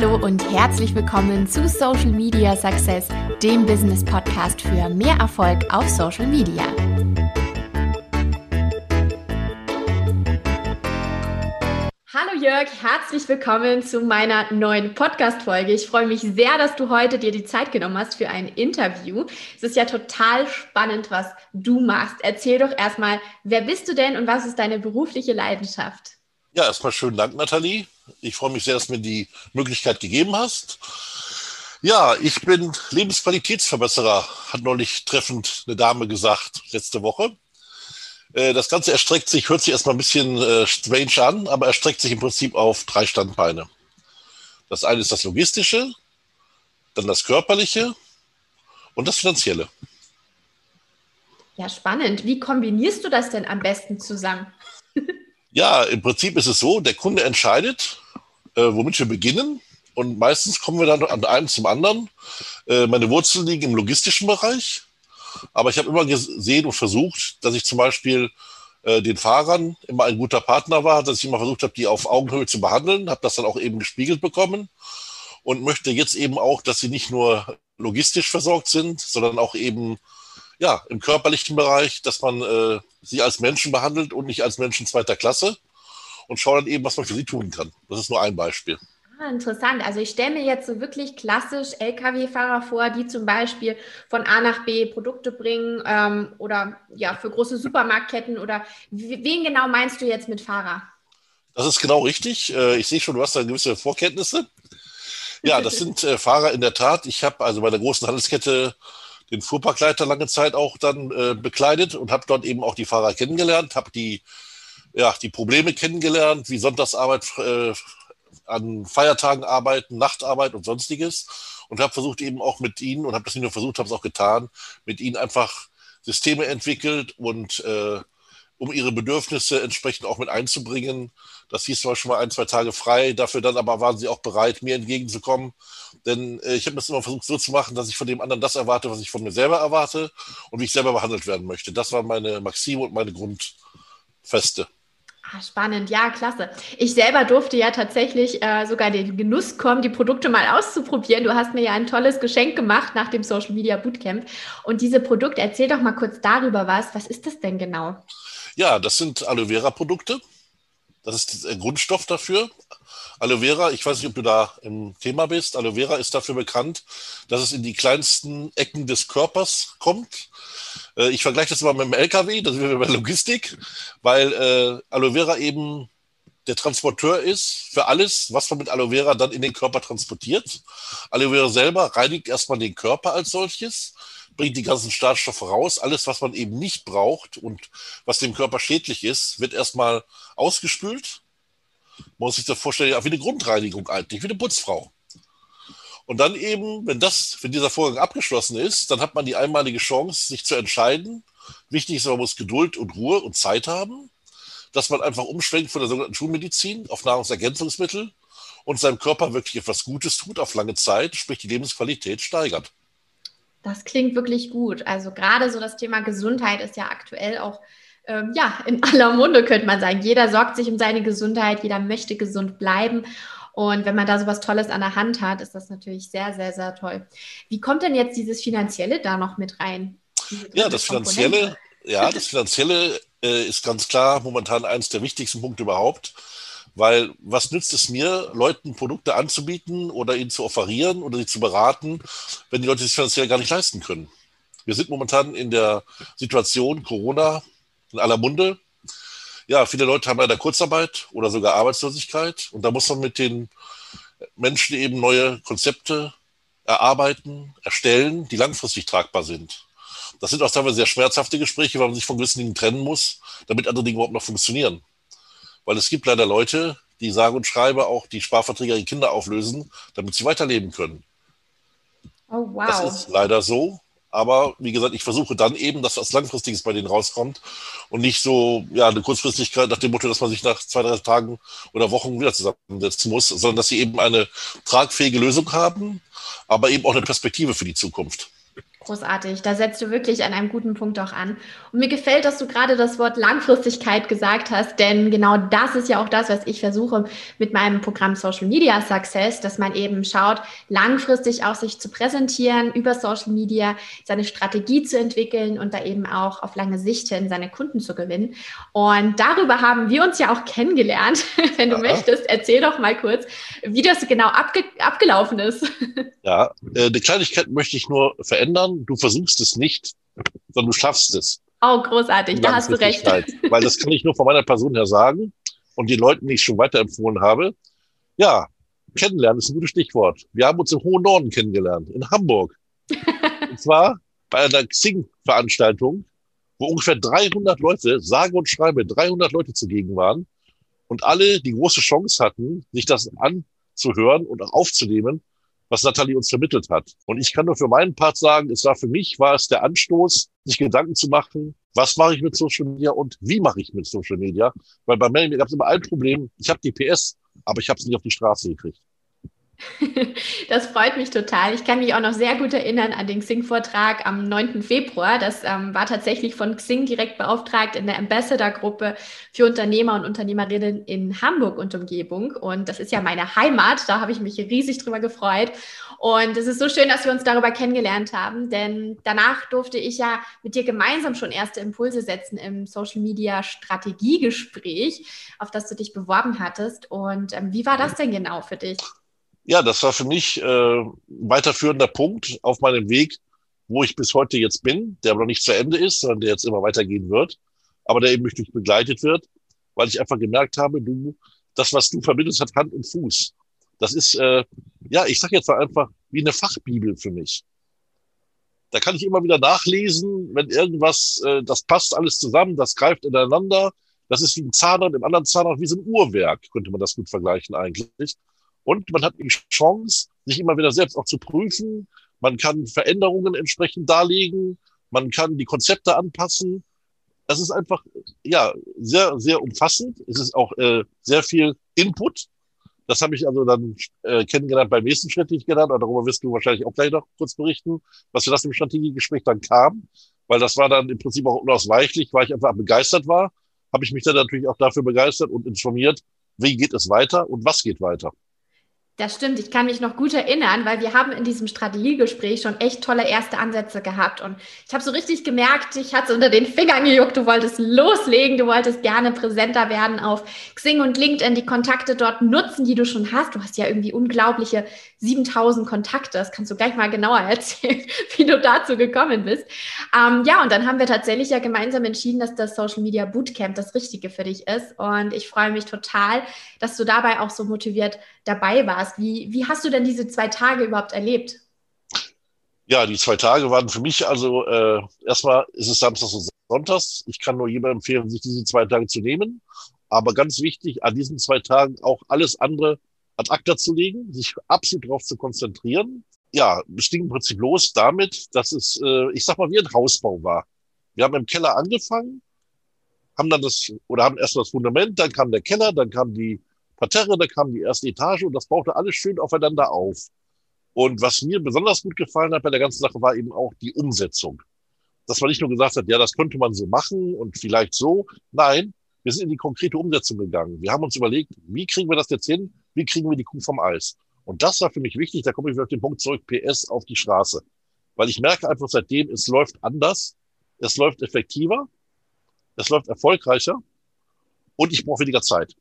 Hallo und herzlich willkommen zu Social Media Success, dem Business Podcast für mehr Erfolg auf Social Media. Hallo Jörg, herzlich willkommen zu meiner neuen Podcast-Folge. Ich freue mich sehr, dass du heute dir die Zeit genommen hast für ein Interview. Es ist ja total spannend, was du machst. Erzähl doch erstmal, wer bist du denn und was ist deine berufliche Leidenschaft? Ja, erstmal schönen Dank, Nathalie. Ich freue mich sehr, dass du mir die Möglichkeit gegeben hast. Ja, ich bin Lebensqualitätsverbesserer, hat neulich treffend eine Dame gesagt, letzte Woche. Äh, das Ganze erstreckt sich, hört sich erstmal ein bisschen äh, strange an, aber erstreckt sich im Prinzip auf drei Standbeine. Das eine ist das Logistische, dann das Körperliche und das Finanzielle. Ja, spannend. Wie kombinierst du das denn am besten zusammen? Ja, im Prinzip ist es so, der Kunde entscheidet, äh, womit wir beginnen. Und meistens kommen wir dann an einem zum anderen. Äh, meine Wurzeln liegen im logistischen Bereich. Aber ich habe immer gesehen und versucht, dass ich zum Beispiel äh, den Fahrern immer ein guter Partner war, dass ich immer versucht habe, die auf Augenhöhe zu behandeln, habe das dann auch eben gespiegelt bekommen und möchte jetzt eben auch, dass sie nicht nur logistisch versorgt sind, sondern auch eben ja, im körperlichen Bereich, dass man äh, sie als Menschen behandelt und nicht als Menschen zweiter Klasse und schaut dann eben, was man für sie tun kann. Das ist nur ein Beispiel. Ah, interessant. Also ich stelle mir jetzt so wirklich klassisch Lkw-Fahrer vor, die zum Beispiel von A nach B Produkte bringen ähm, oder ja für große Supermarktketten oder wen genau meinst du jetzt mit Fahrer? Das ist genau richtig. Äh, ich sehe schon, du hast da gewisse Vorkenntnisse. Ja, das sind äh, Fahrer in der Tat. Ich habe also bei der großen Handelskette den Fuhrparkleiter lange Zeit auch dann äh, bekleidet und habe dort eben auch die Fahrer kennengelernt, habe die, ja, die Probleme kennengelernt, wie Sonntagsarbeit, äh, an Feiertagen arbeiten, Nachtarbeit und sonstiges. Und habe versucht eben auch mit ihnen und habe das nicht nur versucht, habe es auch getan, mit ihnen einfach Systeme entwickelt und äh, um ihre Bedürfnisse entsprechend auch mit einzubringen. Das hieß zum Beispiel mal ein, zwei Tage frei. Dafür dann aber waren sie auch bereit, mir entgegenzukommen. Denn äh, ich habe das immer versucht so zu machen, dass ich von dem anderen das erwarte, was ich von mir selber erwarte und wie ich selber behandelt werden möchte. Das war meine Maxime und meine Grundfeste. Ah, spannend, ja, klasse. Ich selber durfte ja tatsächlich äh, sogar den Genuss kommen, die Produkte mal auszuprobieren. Du hast mir ja ein tolles Geschenk gemacht nach dem Social Media Bootcamp. Und diese Produkte, erzähl doch mal kurz darüber was. Was ist das denn genau? Ja, das sind Aloe Vera Produkte. Das ist der Grundstoff dafür. Aloe Vera, ich weiß nicht, ob du da im Thema bist. Aloe Vera ist dafür bekannt, dass es in die kleinsten Ecken des Körpers kommt. Äh, ich vergleiche das immer mit dem LKW, das sind wir bei Logistik, weil äh, Aloe Vera eben der Transporteur ist für alles, was man mit Aloe Vera dann in den Körper transportiert. Aloe Vera selber reinigt erstmal den Körper als solches bringt die ganzen Startstoffe raus. Alles, was man eben nicht braucht und was dem Körper schädlich ist, wird erstmal ausgespült. Man muss sich das vorstellen, wie eine Grundreinigung eigentlich, wie eine Putzfrau. Und dann eben, wenn das, wenn dieser Vorgang abgeschlossen ist, dann hat man die einmalige Chance, sich zu entscheiden. Wichtig ist, man muss Geduld und Ruhe und Zeit haben, dass man einfach umschwenkt von der sogenannten Schulmedizin auf Nahrungsergänzungsmittel und seinem Körper wirklich etwas Gutes tut auf lange Zeit, sprich die Lebensqualität steigert. Das klingt wirklich gut. Also gerade so das Thema Gesundheit ist ja aktuell auch ähm, ja, in aller Munde, könnte man sagen. Jeder sorgt sich um seine Gesundheit, jeder möchte gesund bleiben. Und wenn man da so was Tolles an der Hand hat, ist das natürlich sehr, sehr, sehr toll. Wie kommt denn jetzt dieses Finanzielle da noch mit rein? Ja, das Finanzielle, ja, das Finanzielle äh, ist ganz klar momentan eines der wichtigsten Punkte überhaupt. Weil was nützt es mir, Leuten Produkte anzubieten oder ihnen zu offerieren oder sie zu beraten, wenn die Leute es finanziell gar nicht leisten können? Wir sind momentan in der Situation Corona in aller Munde. Ja, viele Leute haben leider Kurzarbeit oder sogar Arbeitslosigkeit. Und da muss man mit den Menschen eben neue Konzepte erarbeiten, erstellen, die langfristig tragbar sind. Das sind auch teilweise sehr schmerzhafte Gespräche, weil man sich von gewissen Dingen trennen muss, damit andere Dinge überhaupt noch funktionieren. Weil es gibt leider Leute, die sagen und schreiben auch die Sparverträge ihre Kinder auflösen, damit sie weiterleben können. Oh, wow. Das ist leider so. Aber wie gesagt, ich versuche dann eben, dass was Langfristiges bei denen rauskommt und nicht so ja, eine Kurzfristigkeit nach dem Motto, dass man sich nach zwei, drei Tagen oder Wochen wieder zusammensetzen muss, sondern dass sie eben eine tragfähige Lösung haben, aber eben auch eine Perspektive für die Zukunft. Großartig, da setzt du wirklich an einem guten Punkt auch an. Und mir gefällt, dass du gerade das Wort Langfristigkeit gesagt hast, denn genau das ist ja auch das, was ich versuche mit meinem Programm Social Media Success, dass man eben schaut, langfristig auch sich zu präsentieren, über Social Media seine Strategie zu entwickeln und da eben auch auf lange Sicht hin seine Kunden zu gewinnen. Und darüber haben wir uns ja auch kennengelernt. Wenn du ja. möchtest, erzähl doch mal kurz, wie das genau abge abgelaufen ist. Ja, äh, eine Kleinigkeit möchte ich nur verändern du versuchst es nicht, sondern du schaffst es. Oh, großartig, da hast du recht. Weil das kann ich nur von meiner Person her sagen und den Leuten, die ich schon weiterempfohlen habe. Ja, kennenlernen ist ein gutes Stichwort. Wir haben uns im hohen Norden kennengelernt, in Hamburg. und zwar bei einer Xing-Veranstaltung, wo ungefähr 300 Leute, sage und schreibe, 300 Leute zugegen waren und alle die große Chance hatten, sich das anzuhören und auch aufzunehmen was Nathalie uns vermittelt hat. Und ich kann nur für meinen Part sagen, es war für mich, war es der Anstoß, sich Gedanken zu machen, was mache ich mit Social Media und wie mache ich mit Social Media? Weil bei Melanie gab es immer ein Problem, ich habe die PS, aber ich habe es nicht auf die Straße gekriegt. Das freut mich total. Ich kann mich auch noch sehr gut erinnern an den Xing-Vortrag am 9. Februar. Das ähm, war tatsächlich von Xing direkt beauftragt in der Ambassador-Gruppe für Unternehmer und Unternehmerinnen in Hamburg und Umgebung. Und das ist ja meine Heimat. Da habe ich mich riesig drüber gefreut. Und es ist so schön, dass wir uns darüber kennengelernt haben, denn danach durfte ich ja mit dir gemeinsam schon erste Impulse setzen im Social Media Strategiegespräch, auf das du dich beworben hattest. Und ähm, wie war das denn genau für dich? Ja, das war für mich äh, weiterführender Punkt auf meinem Weg, wo ich bis heute jetzt bin, der aber noch nicht zu Ende ist, sondern der jetzt immer weitergehen wird, aber der eben durch mich begleitet wird, weil ich einfach gemerkt habe, du, das, was du vermittelst, hat Hand und Fuß. Das ist, äh, ja, ich sag jetzt mal einfach, wie eine Fachbibel für mich. Da kann ich immer wieder nachlesen, wenn irgendwas, äh, das passt alles zusammen, das greift ineinander. Das ist wie ein Zahnrad, im anderen Zahnrad wie so ein Uhrwerk, könnte man das gut vergleichen eigentlich. Und man hat die Chance, sich immer wieder selbst auch zu prüfen. Man kann Veränderungen entsprechend darlegen. Man kann die Konzepte anpassen. Das ist einfach, ja, sehr, sehr umfassend. Es ist auch äh, sehr viel Input. Das habe ich also dann äh, kennengelernt beim nächsten Schritt, den ich genannt habe. Darüber wirst du wahrscheinlich auch gleich noch kurz berichten, was für das im Strategiegespräch dann kam. Weil das war dann im Prinzip auch unausweichlich, weil ich einfach begeistert war, habe ich mich dann natürlich auch dafür begeistert und informiert, wie geht es weiter und was geht weiter. Das stimmt, ich kann mich noch gut erinnern, weil wir haben in diesem Strategiegespräch schon echt tolle erste Ansätze gehabt. Und ich habe so richtig gemerkt, ich hatte unter den Fingern gejuckt, du wolltest loslegen, du wolltest gerne präsenter werden auf Xing und LinkedIn, die Kontakte dort nutzen, die du schon hast. Du hast ja irgendwie unglaubliche 7000 Kontakte. Das kannst du gleich mal genauer erzählen, wie du dazu gekommen bist. Ähm, ja, und dann haben wir tatsächlich ja gemeinsam entschieden, dass das Social Media Bootcamp das Richtige für dich ist. Und ich freue mich total, dass du dabei auch so motiviert dabei warst. Wie, wie hast du denn diese zwei Tage überhaupt erlebt? Ja, die zwei Tage waren für mich also äh, erstmal ist es Samstags und Sonntags. Ich kann nur jedem empfehlen, sich diese zwei Tage zu nehmen. Aber ganz wichtig, an diesen zwei Tagen auch alles andere ad acta zu legen, sich absolut darauf zu konzentrieren. Ja, es ging im Prinzip los damit, dass es, äh, ich sag mal, wie ein Hausbau war. Wir haben im Keller angefangen, haben dann das, oder haben erst das Fundament, dann kam der Keller, dann kam die Parterre, da kam die erste Etage und das baute alles schön aufeinander auf. Und was mir besonders gut gefallen hat bei der ganzen Sache war eben auch die Umsetzung. Dass man nicht nur gesagt hat, ja, das könnte man so machen und vielleicht so. Nein, wir sind in die konkrete Umsetzung gegangen. Wir haben uns überlegt, wie kriegen wir das jetzt hin? Wie kriegen wir die Kuh vom Eis? Und das war für mich wichtig. Da komme ich wieder auf den Punkt zurück, PS auf die Straße. Weil ich merke einfach seitdem, es läuft anders. Es läuft effektiver. Es läuft erfolgreicher. Und ich brauche weniger Zeit.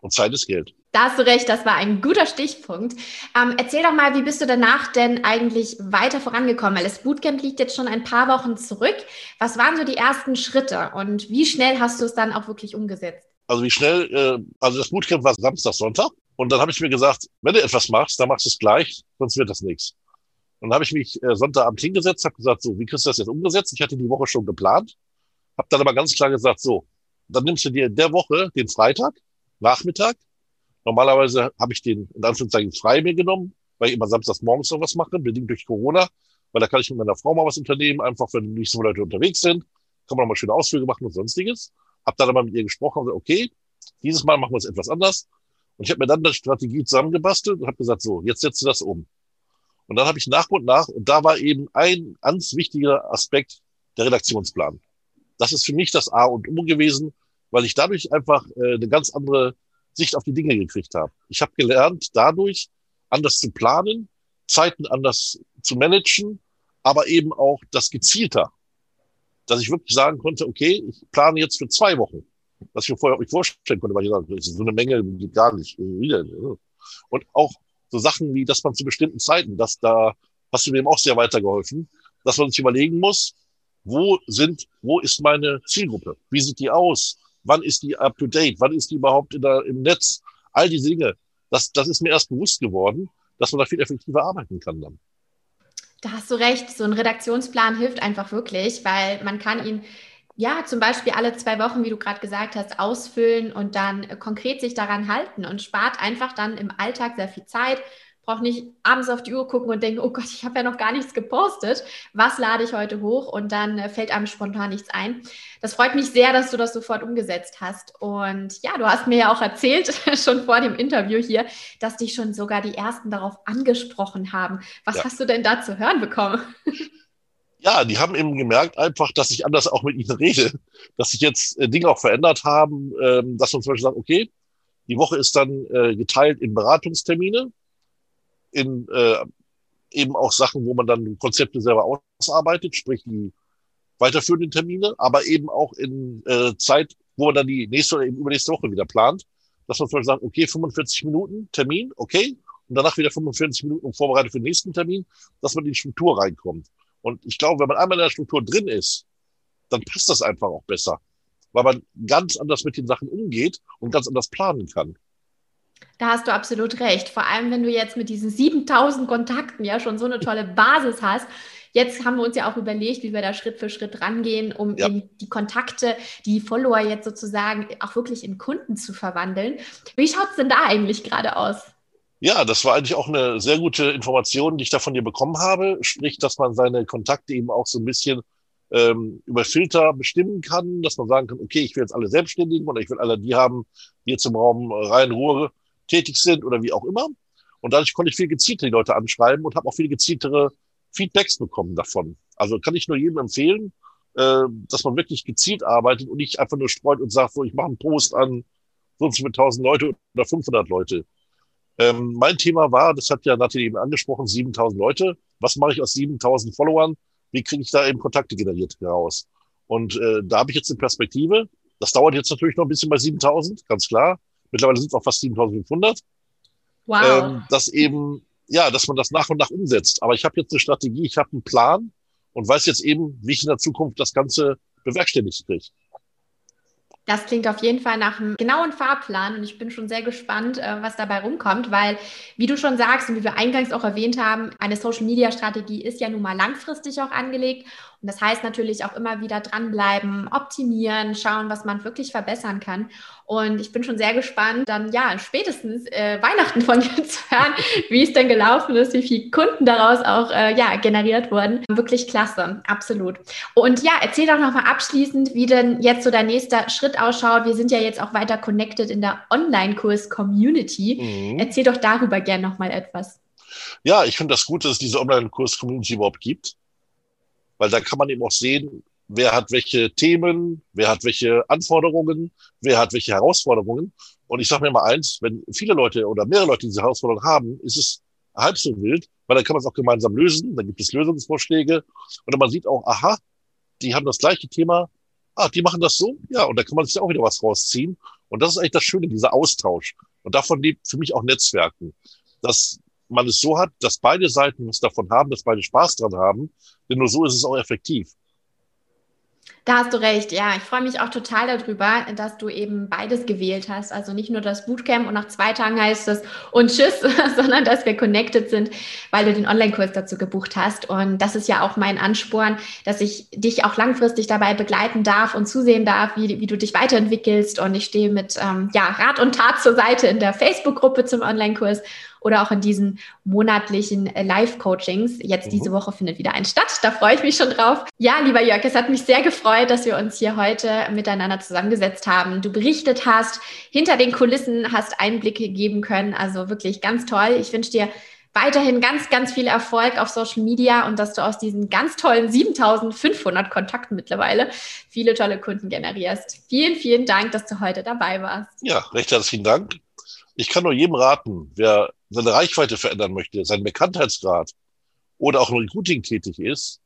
Und Zeit ist Geld. Da hast du recht, das war ein guter Stichpunkt. Ähm, erzähl doch mal, wie bist du danach denn eigentlich weiter vorangekommen? Weil das Bootcamp liegt jetzt schon ein paar Wochen zurück. Was waren so die ersten Schritte und wie schnell hast du es dann auch wirklich umgesetzt? Also wie schnell, äh, also das Bootcamp war Samstag, Sonntag. Und dann habe ich mir gesagt, wenn du etwas machst, dann machst du es gleich, sonst wird das nichts. Und dann habe ich mich äh, Sonntagabend hingesetzt, habe gesagt, so, wie kriegst du das jetzt umgesetzt? Ich hatte die Woche schon geplant, habe dann aber ganz klar gesagt, so, dann nimmst du dir in der Woche den Freitag Nachmittag. Normalerweise habe ich den in Anführungszeichen frei mir genommen, weil ich immer samstags morgens noch was mache, bedingt durch Corona, weil da kann ich mit meiner Frau mal was unternehmen, einfach wenn nicht so viele Leute unterwegs sind, kann man noch mal schöne Ausflüge machen und sonstiges. Hab dann aber mit ihr gesprochen und gesagt, okay, dieses Mal machen wir es etwas anders. Und ich habe mir dann eine Strategie zusammengebastelt und habe gesagt, so, jetzt setzt du das um. Und dann habe ich nach und nach, und da war eben ein ganz wichtiger Aspekt der Redaktionsplan. Das ist für mich das A und O gewesen, weil ich dadurch einfach äh, eine ganz andere Sicht auf die Dinge gekriegt habe. Ich habe gelernt, dadurch anders zu planen, Zeiten anders zu managen, aber eben auch das gezielter. Dass ich wirklich sagen konnte, okay, ich plane jetzt für zwei Wochen. Was ich mir vorher auch nicht vorstellen konnte, weil ich sage, das ist so eine Menge, geht gar nicht. Und auch so Sachen wie, dass man zu bestimmten Zeiten, dass da hast du mir eben auch sehr weitergeholfen, dass man sich überlegen muss, wo sind, wo ist meine Zielgruppe? Wie sieht die aus? Wann ist die up to date? Wann ist die überhaupt in der, im Netz? All diese Dinge. Das, das ist mir erst bewusst geworden, dass man da viel effektiver arbeiten kann dann. Da hast du recht. So ein Redaktionsplan hilft einfach wirklich, weil man kann ihn ja, zum Beispiel alle zwei Wochen, wie du gerade gesagt hast, ausfüllen und dann äh, konkret sich daran halten und spart einfach dann im Alltag sehr viel Zeit. Braucht nicht abends auf die Uhr gucken und denken, oh Gott, ich habe ja noch gar nichts gepostet. Was lade ich heute hoch? Und dann äh, fällt einem spontan nichts ein. Das freut mich sehr, dass du das sofort umgesetzt hast. Und ja, du hast mir ja auch erzählt, schon vor dem Interview hier, dass dich schon sogar die ersten darauf angesprochen haben. Was ja. hast du denn da zu hören bekommen? ja, die haben eben gemerkt einfach, dass ich anders auch mit ihnen rede, dass sich jetzt äh, Dinge auch verändert haben, ähm, dass man zum Beispiel sagt, okay, die Woche ist dann äh, geteilt in Beratungstermine, in äh, eben auch Sachen, wo man dann Konzepte selber ausarbeitet, sprich die weiterführenden Termine, aber eben auch in äh, Zeit, wo man dann die nächste oder eben übernächste Woche wieder plant, dass man zum Beispiel sagt, okay, 45 Minuten Termin, okay, und danach wieder 45 Minuten vorbereitet für den nächsten Termin, dass man in die Struktur reinkommt. Und ich glaube, wenn man einmal in der Struktur drin ist, dann passt das einfach auch besser, weil man ganz anders mit den Sachen umgeht und ganz anders planen kann. Da hast du absolut recht. Vor allem, wenn du jetzt mit diesen 7000 Kontakten ja schon so eine tolle Basis hast. Jetzt haben wir uns ja auch überlegt, wie wir da Schritt für Schritt rangehen, um ja. die Kontakte, die Follower jetzt sozusagen auch wirklich in Kunden zu verwandeln. Wie schaut es denn da eigentlich gerade aus? Ja, das war eigentlich auch eine sehr gute Information, die ich da von dir bekommen habe. Sprich, dass man seine Kontakte eben auch so ein bisschen ähm, über Filter bestimmen kann, dass man sagen kann, okay, ich will jetzt alle Selbstständigen oder ich will alle die haben, die jetzt im Raum Rhein-Ruhr tätig sind oder wie auch immer. Und dadurch konnte ich viel gezielter die Leute anschreiben und habe auch viel gezieltere Feedbacks bekommen davon. Also kann ich nur jedem empfehlen, äh, dass man wirklich gezielt arbeitet und nicht einfach nur streut und sagt, so, ich mache einen Post an sonst mit 1000 Leute oder 500 Leute. Ähm, mein Thema war, das hat ja Nathalie eben angesprochen, 7000 Leute. Was mache ich aus 7000 Followern? Wie kriege ich da eben Kontakte generiert heraus? Und äh, da habe ich jetzt eine Perspektive. Das dauert jetzt natürlich noch ein bisschen bei 7000, ganz klar. Mittlerweile sind es auch fast 7500. Wow. Ähm, dass eben, ja, dass man das nach und nach umsetzt. Aber ich habe jetzt eine Strategie, ich habe einen Plan und weiß jetzt eben, wie ich in der Zukunft das Ganze bewerkstelligt kriege. Das klingt auf jeden Fall nach einem genauen Fahrplan und ich bin schon sehr gespannt, äh, was dabei rumkommt, weil, wie du schon sagst und wie wir eingangs auch erwähnt haben, eine Social-Media-Strategie ist ja nun mal langfristig auch angelegt und das heißt natürlich auch immer wieder dranbleiben, optimieren, schauen, was man wirklich verbessern kann. Und ich bin schon sehr gespannt, dann ja, spätestens äh, Weihnachten von dir zu hören, wie es denn gelaufen ist, wie viele Kunden daraus auch äh, ja, generiert wurden. Wirklich klasse, absolut. Und ja, erzähl doch nochmal abschließend, wie denn jetzt so dein nächster Schritt ausschaut. Wir sind ja jetzt auch weiter connected in der Online-Kurs-Community. Mhm. Erzähl doch darüber gern nochmal etwas. Ja, ich finde das gut, dass es diese Online-Kurs-Community überhaupt gibt weil da kann man eben auch sehen, wer hat welche Themen, wer hat welche Anforderungen, wer hat welche Herausforderungen. Und ich sage mir mal eins, wenn viele Leute oder mehrere Leute diese Herausforderungen haben, ist es halb so wild, weil dann kann man es auch gemeinsam lösen, dann gibt es Lösungsvorschläge und man sieht auch, aha, die haben das gleiche Thema, ah, die machen das so, ja, und da kann man sich auch wieder was rausziehen. Und das ist eigentlich das Schöne, dieser Austausch. Und davon lebt für mich auch Netzwerken. Dass man es so hat, dass beide Seiten was davon haben, dass beide Spaß dran haben, denn nur so ist es auch effektiv. Da hast du recht, ja. Ich freue mich auch total darüber, dass du eben beides gewählt hast. Also nicht nur das Bootcamp und nach zwei Tagen heißt es und tschüss, sondern dass wir connected sind, weil du den Online-Kurs dazu gebucht hast. Und das ist ja auch mein Ansporn, dass ich dich auch langfristig dabei begleiten darf und zusehen darf, wie, wie du dich weiterentwickelst. Und ich stehe mit ähm, ja, Rat und Tat zur Seite in der Facebook-Gruppe zum Online-Kurs oder auch in diesen monatlichen äh, Live-Coachings. Jetzt mhm. diese Woche findet wieder ein statt. Da freue ich mich schon drauf. Ja, lieber Jörg, es hat mich sehr gefreut, dass wir uns hier heute miteinander zusammengesetzt haben. Du berichtet hast, hinter den Kulissen hast Einblicke geben können. Also wirklich ganz toll. Ich wünsche dir weiterhin ganz, ganz viel Erfolg auf Social Media und dass du aus diesen ganz tollen 7500 Kontakten mittlerweile viele tolle Kunden generierst. Vielen, vielen Dank, dass du heute dabei warst. Ja, recht herzlichen Dank. Ich kann nur jedem raten, wer seine Reichweite verändern möchte, seinen Bekanntheitsgrad oder auch im Recruiting tätig ist,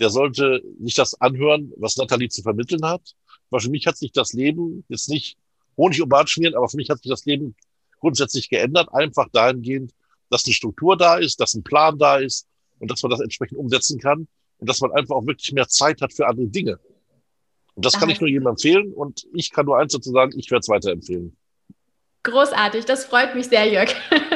der sollte sich das anhören, was Nathalie zu vermitteln hat. Weil für mich hat sich das Leben jetzt nicht Honig um Bart schmieren, aber für mich hat sich das Leben grundsätzlich geändert, einfach dahingehend, dass eine Struktur da ist, dass ein Plan da ist und dass man das entsprechend umsetzen kann und dass man einfach auch wirklich mehr Zeit hat für andere Dinge. Und das kann ich nur jedem empfehlen und ich kann nur eins dazu sagen, ich werde es weiterempfehlen. Großartig, das freut mich sehr, Jörg.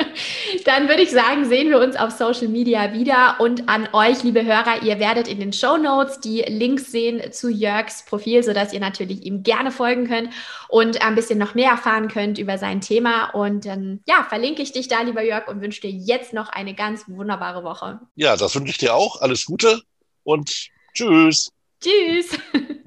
Dann würde ich sagen, sehen wir uns auf Social Media wieder und an euch, liebe Hörer, ihr werdet in den Show Notes die Links sehen zu Jörgs Profil, sodass ihr natürlich ihm gerne folgen könnt und ein bisschen noch mehr erfahren könnt über sein Thema. Und dann, ja, verlinke ich dich da, lieber Jörg, und wünsche dir jetzt noch eine ganz wunderbare Woche. Ja, das wünsche ich dir auch. Alles Gute und tschüss. Tschüss.